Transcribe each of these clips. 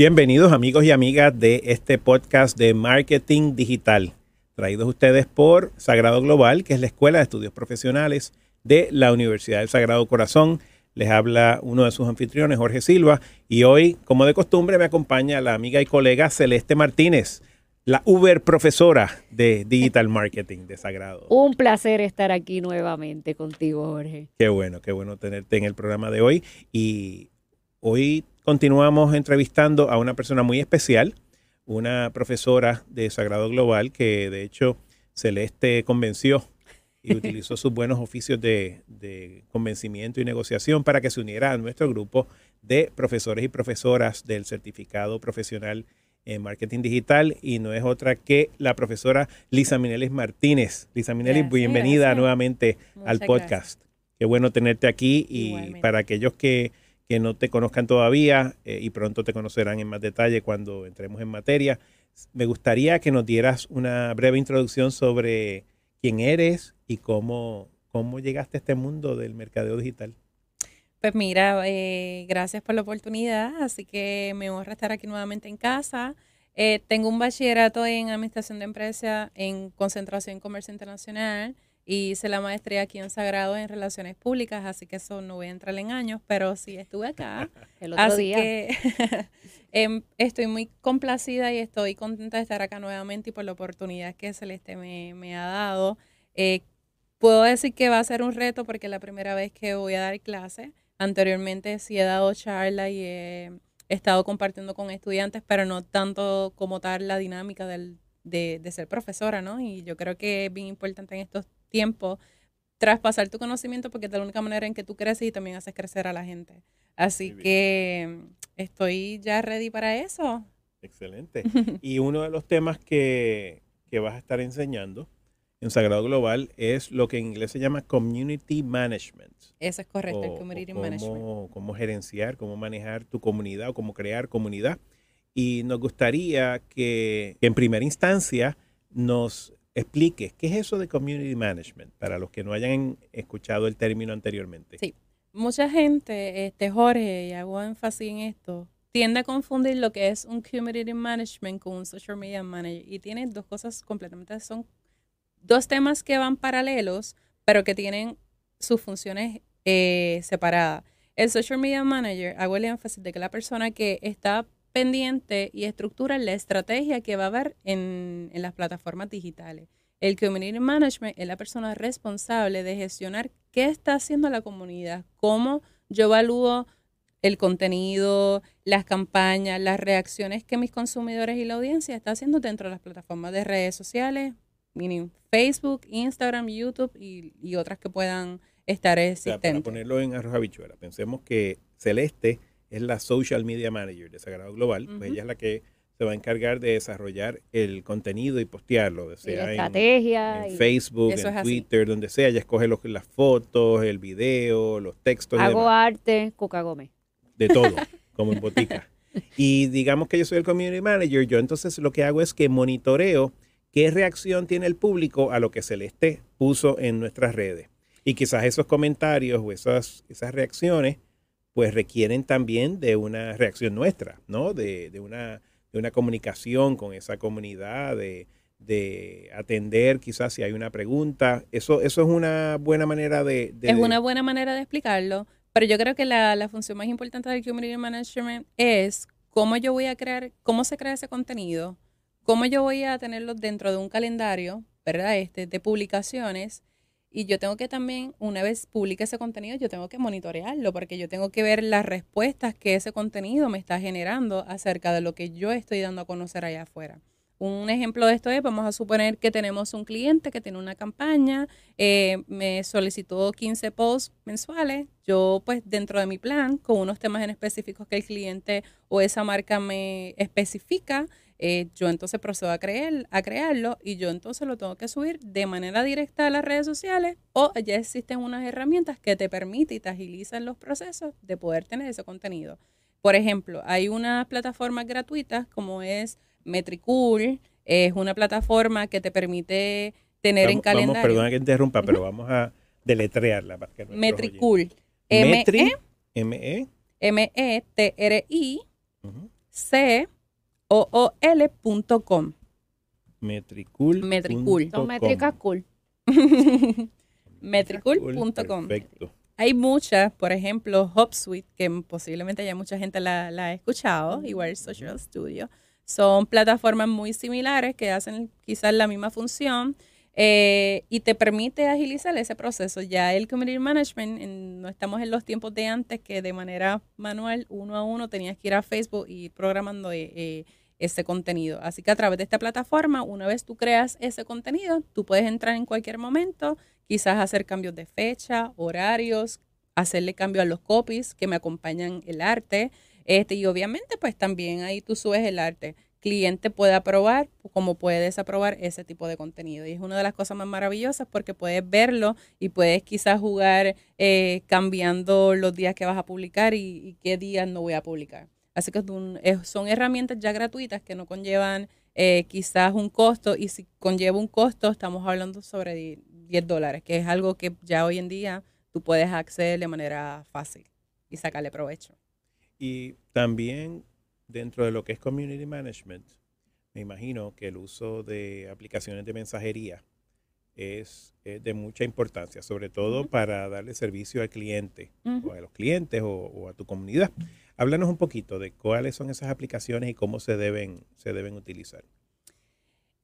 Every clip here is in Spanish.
Bienvenidos amigos y amigas de este podcast de marketing digital, traídos ustedes por Sagrado Global, que es la Escuela de Estudios Profesionales de la Universidad del Sagrado Corazón. Les habla uno de sus anfitriones, Jorge Silva, y hoy, como de costumbre, me acompaña la amiga y colega Celeste Martínez, la Uber profesora de Digital Marketing de Sagrado. Un placer estar aquí nuevamente contigo, Jorge. Qué bueno, qué bueno tenerte en el programa de hoy. Y hoy continuamos entrevistando a una persona muy especial, una profesora de Sagrado Global que de hecho Celeste convenció y utilizó sus buenos oficios de, de, convencimiento y negociación para que se uniera a nuestro grupo de profesores y profesoras del certificado profesional en marketing digital y no es otra que la profesora Lisa Minelis Martínez. Lisa Minelis, bienvenida gracias. nuevamente Muchas al podcast. Gracias. Qué bueno tenerte aquí y Igualmente. para aquellos que que no te conozcan todavía eh, y pronto te conocerán en más detalle cuando entremos en materia. Me gustaría que nos dieras una breve introducción sobre quién eres y cómo, cómo llegaste a este mundo del mercadeo digital. Pues mira, eh, gracias por la oportunidad, así que me honra estar aquí nuevamente en casa. Eh, tengo un bachillerato en Administración de Empresas en Concentración en Comercio Internacional y hice la maestría aquí en Sagrado en Relaciones Públicas, así que eso no voy a entrar en años, pero sí estuve acá. El otro así día. que em, estoy muy complacida y estoy contenta de estar acá nuevamente y por la oportunidad que Celeste me, me ha dado. Eh, puedo decir que va a ser un reto porque es la primera vez que voy a dar clase. Anteriormente sí he dado charla y he estado compartiendo con estudiantes, pero no tanto como tal la dinámica del, de, de ser profesora, ¿no? Y yo creo que es bien importante en estos tiempo traspasar tu conocimiento porque es la única manera en que tú creces y también haces crecer a la gente. Así que estoy ya ready para eso. Excelente. y uno de los temas que, que, vas a estar enseñando en Sagrado Global es lo que en inglés se llama Community Management. Eso es correcto, o, el Community cómo, Management. Cómo gerenciar, cómo manejar tu comunidad o cómo crear comunidad. Y nos gustaría que, que en primera instancia nos expliques qué es eso de community management para los que no hayan escuchado el término anteriormente. Sí, mucha gente, este Jorge, y hago énfasis en esto, tiende a confundir lo que es un community management con un social media manager y tiene dos cosas completamente, son dos temas que van paralelos, pero que tienen sus funciones eh, separadas. El social media manager, hago el énfasis de que la persona que está pendiente y estructura la estrategia que va a haber en, en, las plataformas digitales. El Community Management es la persona responsable de gestionar qué está haciendo la comunidad, cómo yo evalúo el contenido, las campañas, las reacciones que mis consumidores y la audiencia está haciendo dentro de las plataformas de redes sociales, Facebook, Instagram, YouTube y, y otras que puedan estar existentes. O sea, para ponerlo en arroz habichuela, pensemos que Celeste es la Social Media Manager de Sagrado Global, uh -huh. pues ella es la que se va a encargar de desarrollar el contenido y postearlo, sea la estrategia, en, en Facebook, en Twitter, donde sea. Ella escoge los, las fotos, el video, los textos. Hago arte, Coca Gómez. De todo, como en botica. Y digamos que yo soy el Community Manager, yo entonces lo que hago es que monitoreo qué reacción tiene el público a lo que Celeste puso en nuestras redes. Y quizás esos comentarios o esas, esas reacciones pues requieren también de una reacción nuestra, ¿no? De, de, una, de una, comunicación con esa comunidad, de, de, atender quizás si hay una pregunta. Eso, eso es una buena manera de, Es una buena manera de explicarlo, pero yo creo que la, la, función más importante del Community Management es cómo yo voy a crear, cómo se crea ese contenido, cómo yo voy a tenerlo dentro de un calendario, ¿verdad? Este, de publicaciones y yo tengo que también, una vez publique ese contenido, yo tengo que monitorearlo porque yo tengo que ver las respuestas que ese contenido me está generando acerca de lo que yo estoy dando a conocer allá afuera. Un ejemplo de esto es, vamos a suponer que tenemos un cliente que tiene una campaña, eh, me solicitó 15 posts mensuales, yo pues dentro de mi plan, con unos temas en específicos que el cliente o esa marca me especifica, eh, yo entonces procedo a, creer, a crearlo y yo entonces lo tengo que subir de manera directa a las redes sociales o ya existen unas herramientas que te permiten y te agilizan los procesos de poder tener ese contenido. Por ejemplo, hay unas plataformas gratuitas como es Metricool, es una plataforma que te permite tener vamos, en calendario. Vamos, perdona que interrumpa, pero vamos a deletrearla. Para que Metricool. M-E. M-E. M-E-T-R-I. Uh -huh. C-O-O-L.com. Metricool. Metricool. Son métricas cool. Metricool.com. Perfecto. Hay muchas, por ejemplo, HubSuite, que posiblemente ya mucha gente la, la ha escuchado, igual Social Studio. Son plataformas muy similares que hacen quizás la misma función eh, y te permite agilizar ese proceso. Ya el Community Management, en- no estamos en los tiempos de antes que de manera manual, uno a uno, tenías que ir a Facebook y ir programando eh, eh, ese contenido. Así que a través de esta plataforma, una vez tú creas ese contenido, tú puedes entrar en cualquier momento, quizás hacer cambios de fecha, horarios, hacerle cambio a los copies que me acompañan el arte. Este, y obviamente, pues también ahí tú subes el arte. Cliente puede aprobar como puede desaprobar ese tipo de contenido. Y es una de las cosas más maravillosas porque puedes verlo y puedes quizás jugar eh, cambiando los días que vas a publicar y, y qué días no voy a publicar. Así que son herramientas ya gratuitas que no conllevan eh, quizás un costo y si conlleva un costo estamos hablando sobre di- 10 dólares, que es algo que ya hoy en día tú puedes acceder de manera fácil y sacarle provecho. Y también dentro de lo que es community management, me imagino que el uso de aplicaciones de mensajería es, de mucha importancia, sobre todo para darle servicio al cliente o a los clientes o, o a tu comunidad. Háblanos un poquito de cuáles son esas aplicaciones y cómo se deben, se deben utilizar.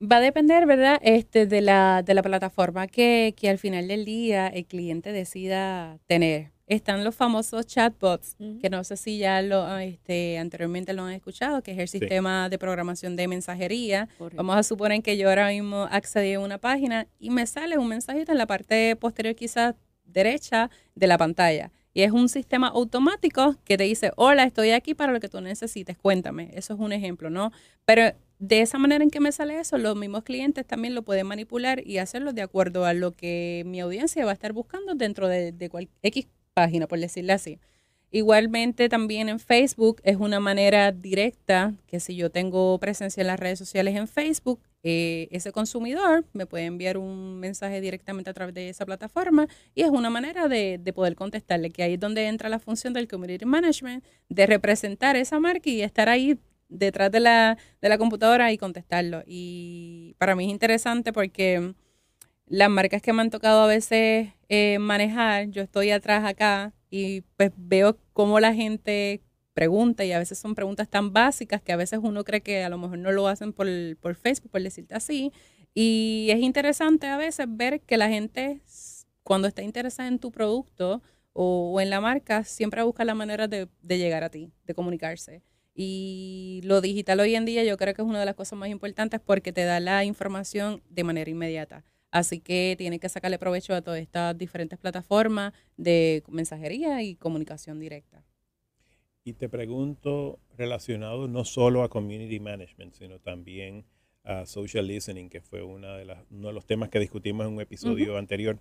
Va a depender, ¿verdad? Este, de la, de la plataforma que, que al final del día el cliente decida tener. Están los famosos chatbots, que no sé si ya lo este, anteriormente lo han escuchado, que es el Sí. sistema de programación de mensajería. Correcto. Vamos a suponer que yo ahora mismo accedí a una página y me sale un mensajito en la parte posterior, quizás derecha de la pantalla. Y es un sistema automático que te dice, hola, estoy aquí para lo que tú necesites, cuéntame. Eso es un ejemplo, ¿no? Pero de esa manera en que me sale eso, los mismos clientes también lo pueden manipular y hacerlo de acuerdo a lo que mi audiencia va a estar buscando dentro de, de cual, X página, por decirle así. Igualmente también en Facebook es una manera directa que si yo tengo presencia en las redes sociales en Facebook, eh, ese consumidor me puede enviar un mensaje directamente a través de esa plataforma y es una manera de, de poder contestarle, que ahí es donde entra la función del community management, de representar esa marca y estar ahí detrás de la, de la computadora y contestarlo. Y para mí es interesante porque las marcas que me han tocado a veces eh, manejar, yo estoy atrás acá y pues veo cómo la gente pregunta y a veces son preguntas tan básicas que a veces uno cree que a lo mejor no lo hacen por, por Facebook, por decirte así. Y es interesante a veces ver que la gente cuando está interesada en tu producto o, en la marca, siempre busca la manera de, de llegar a ti, de comunicarse. Y lo digital hoy en día yo creo que es una de las cosas más importantes porque te da la información de manera inmediata. Así que tienes que sacarle provecho a todas estas diferentes plataformas de mensajería y comunicación directa. Y te pregunto, relacionado no solo a community management, sino también a social listening, que fue una de las, uno de los temas que discutimos en un episodio anterior.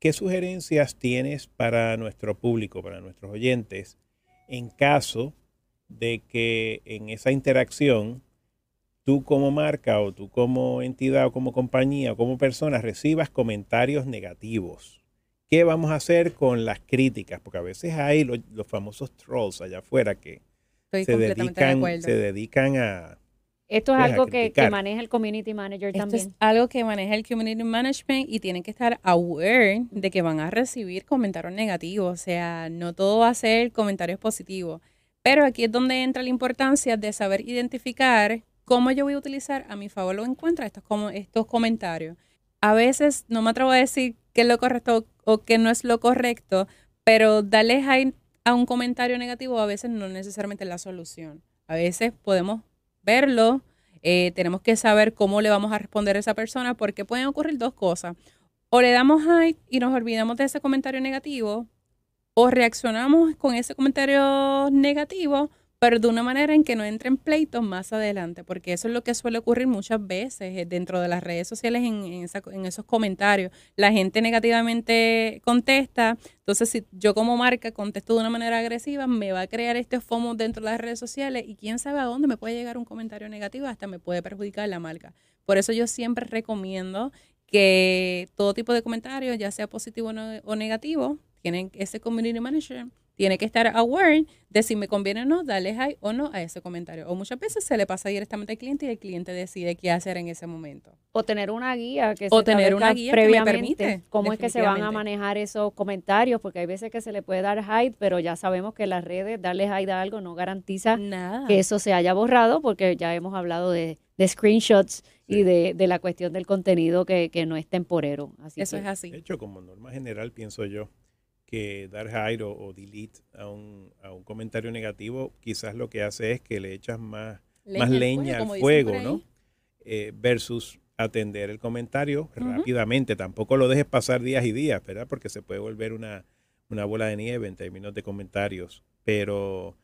¿Qué sugerencias tienes para nuestro público, para nuestros oyentes, en caso de que en esa interacción tú como marca o tú como entidad o como compañía o como persona recibas comentarios negativos? ¿Qué vamos a hacer con las críticas? Porque a veces hay los, los famosos trolls allá afuera que Estoy se de dedican, acuerdo. se dedican a... Esto es algo que, maneja el community manager Esto también. es algo que maneja el community management y tienen que estar aware de que van a recibir comentarios negativos. O sea, no todo va a ser comentarios positivos. Pero aquí es donde entra la importancia de saber identificar cómo yo voy a utilizar a mi favor o en contra estos, como, estos comentarios. A veces no me atrevo a decir qué es lo correcto o qué no es lo correcto, pero darle hate a un comentario negativo a veces no necesariamente es la solución. A veces podemos verlo, eh, tenemos que saber cómo le vamos a responder a esa persona porque pueden ocurrir dos cosas. O le damos hate y nos olvidamos de ese comentario negativo, o reaccionamos con ese comentario negativo, pero de una manera en que no entren pleitos más adelante, porque eso es lo que suele ocurrir muchas veces eh, dentro de las redes sociales en, en esos comentarios. La gente negativamente contesta, entonces si yo como marca contesto de una manera agresiva, me va a crear este FOMO dentro de las redes sociales y quién sabe a dónde me puede llegar un comentario negativo, hasta me puede perjudicar la marca. Por eso yo siempre recomiendo que todo tipo de comentarios, ya sea positivo o negativo, tienen ese community manager tiene que estar aware de si me conviene o no darle high o no a ese comentario. O muchas veces se le pasa directamente al cliente y el cliente decide qué hacer en ese momento. O tener una guía que O se tener establezca una guía que me previamente permite, cómo es que se van a manejar esos comentarios, porque hay veces que se le puede dar hide, pero ya sabemos que las redes darle hide a algo no garantiza Nada. que eso se haya borrado, porque ya hemos hablado de, de screenshots y de, de la cuestión del contenido que, que no es temporero. Así Eso que es así. De hecho, como norma general, pienso yo que dar hide o, o delete a un, a un comentario negativo quizás lo que hace es que le echas más, más leña al fuego. ¿no? Eh, versus atender el comentario rápidamente. Tampoco lo dejes pasar días y días, ¿verdad? Porque se puede volver una, una bola de nieve en términos de comentarios. Pero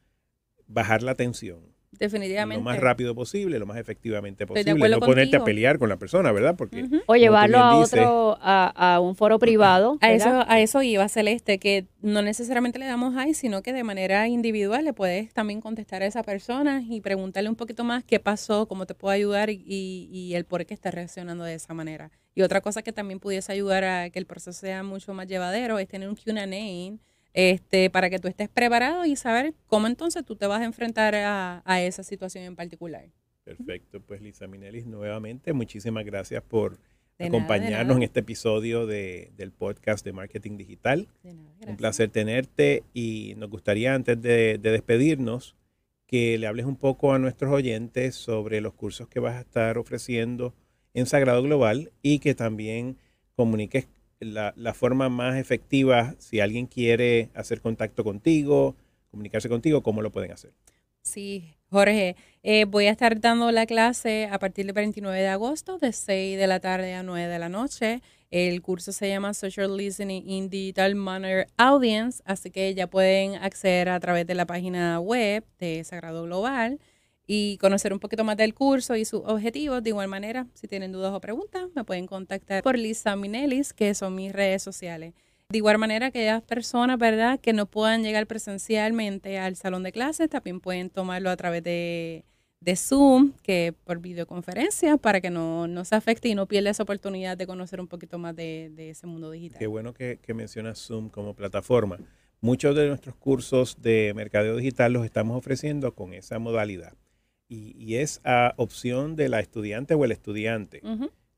bajar la tensión Definitivamente. lo más rápido posible, lo más efectivamente posible. No ponerte a pelear con la persona, ¿verdad? Porque. O llevarlo a otro, a, a un foro privado. A ¿verdad? eso, a eso iba Celeste, que no necesariamente le damos high, sino que de manera individual le puedes también contestar a esa persona y preguntarle un poquito más qué pasó, cómo te puedo ayudar y, y- y el por qué está reaccionando de esa manera. Y otra cosa que también pudiese ayudar a que el proceso sea mucho más llevadero es tener un Q&A este, para que tú estés preparado y saber cómo entonces tú te vas a enfrentar a, a esa situación en particular. Perfecto, pues Lisa Minelis, nuevamente muchísimas gracias por De acompañarnos nada. en este episodio de- del podcast de Marketing Digital. De nada, Un placer tenerte y nos gustaría antes de, de despedirnos que le hables un poco a nuestros oyentes sobre los cursos que vas a estar ofreciendo en Sagrado Global y que también comuniques la, forma más efectiva si alguien quiere hacer contacto contigo, comunicarse contigo, cómo lo pueden hacer. Sí, Jorge, eh, voy a estar dando la clase a partir del 29 de agosto, de 6 de la tarde a 9 de la noche. El curso se llama Social Listening in Digital Manner Audience, así que ya pueden acceder a través de la página web de Sagrado Global y conocer un poquito más del curso y sus objetivos. De igual manera, si tienen dudas o preguntas, me pueden contactar por Lisa Minelis, que son mis redes sociales. De igual manera que aquellas personas, ¿verdad?, que no puedan llegar presencialmente al salón de clases, también pueden tomarlo a través de, de Zoom, que por videoconferencia, para que no, no se afecte y no pierda esa oportunidad de conocer un poquito más de, de ese mundo digital. Qué bueno que mencionas Zoom como plataforma. Muchos de nuestros cursos de mercadeo digital los estamos ofreciendo con esa modalidad. Y, y es a opción de la estudiante o el estudiante.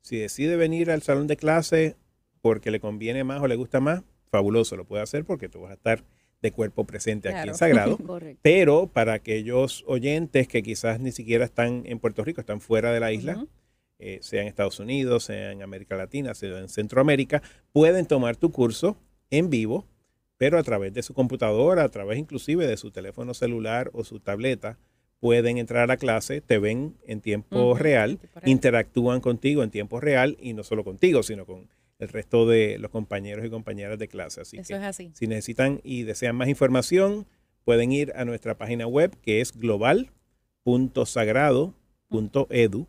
Si decide venir al salón de clase porque le conviene más o le gusta más, fabuloso, lo puede hacer porque tú vas a estar de cuerpo presente aquí en Sagrado. Pero para aquellos oyentes que quizás ni siquiera están en Puerto Rico, están fuera de la isla, eh, sea en Estados Unidos, sea en América Latina, sea en Centroamérica, pueden tomar tu curso en vivo, pero a través de su computadora, a través inclusive de su teléfono celular o su tableta, pueden entrar a la clase, te ven en tiempo real, interactúan contigo en tiempo real y no solo contigo, sino con el resto de los compañeros y compañeras de clase. Así Eso que es así. si necesitan y desean más información, pueden ir a nuestra página web que es global.sagrado.edu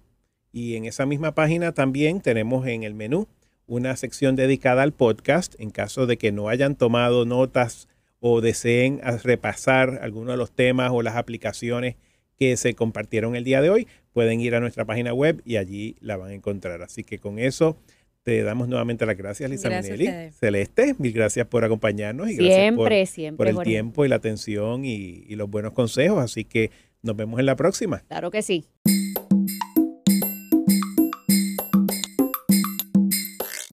y en esa misma página también tenemos en el menú una sección dedicada al podcast en caso de que no hayan tomado notas o deseen repasar alguno de los temas o las aplicaciones que se compartieron el día de hoy, pueden ir a nuestra página web y allí la van a encontrar. Así que con eso te damos nuevamente las gracias, Lisa Gracias Minelli. Celeste, mil gracias por acompañarnos y gracias por, Siempre, siempre. por el tiempo y la atención y, y los buenos consejos. Así que nos vemos en la próxima. Claro que sí.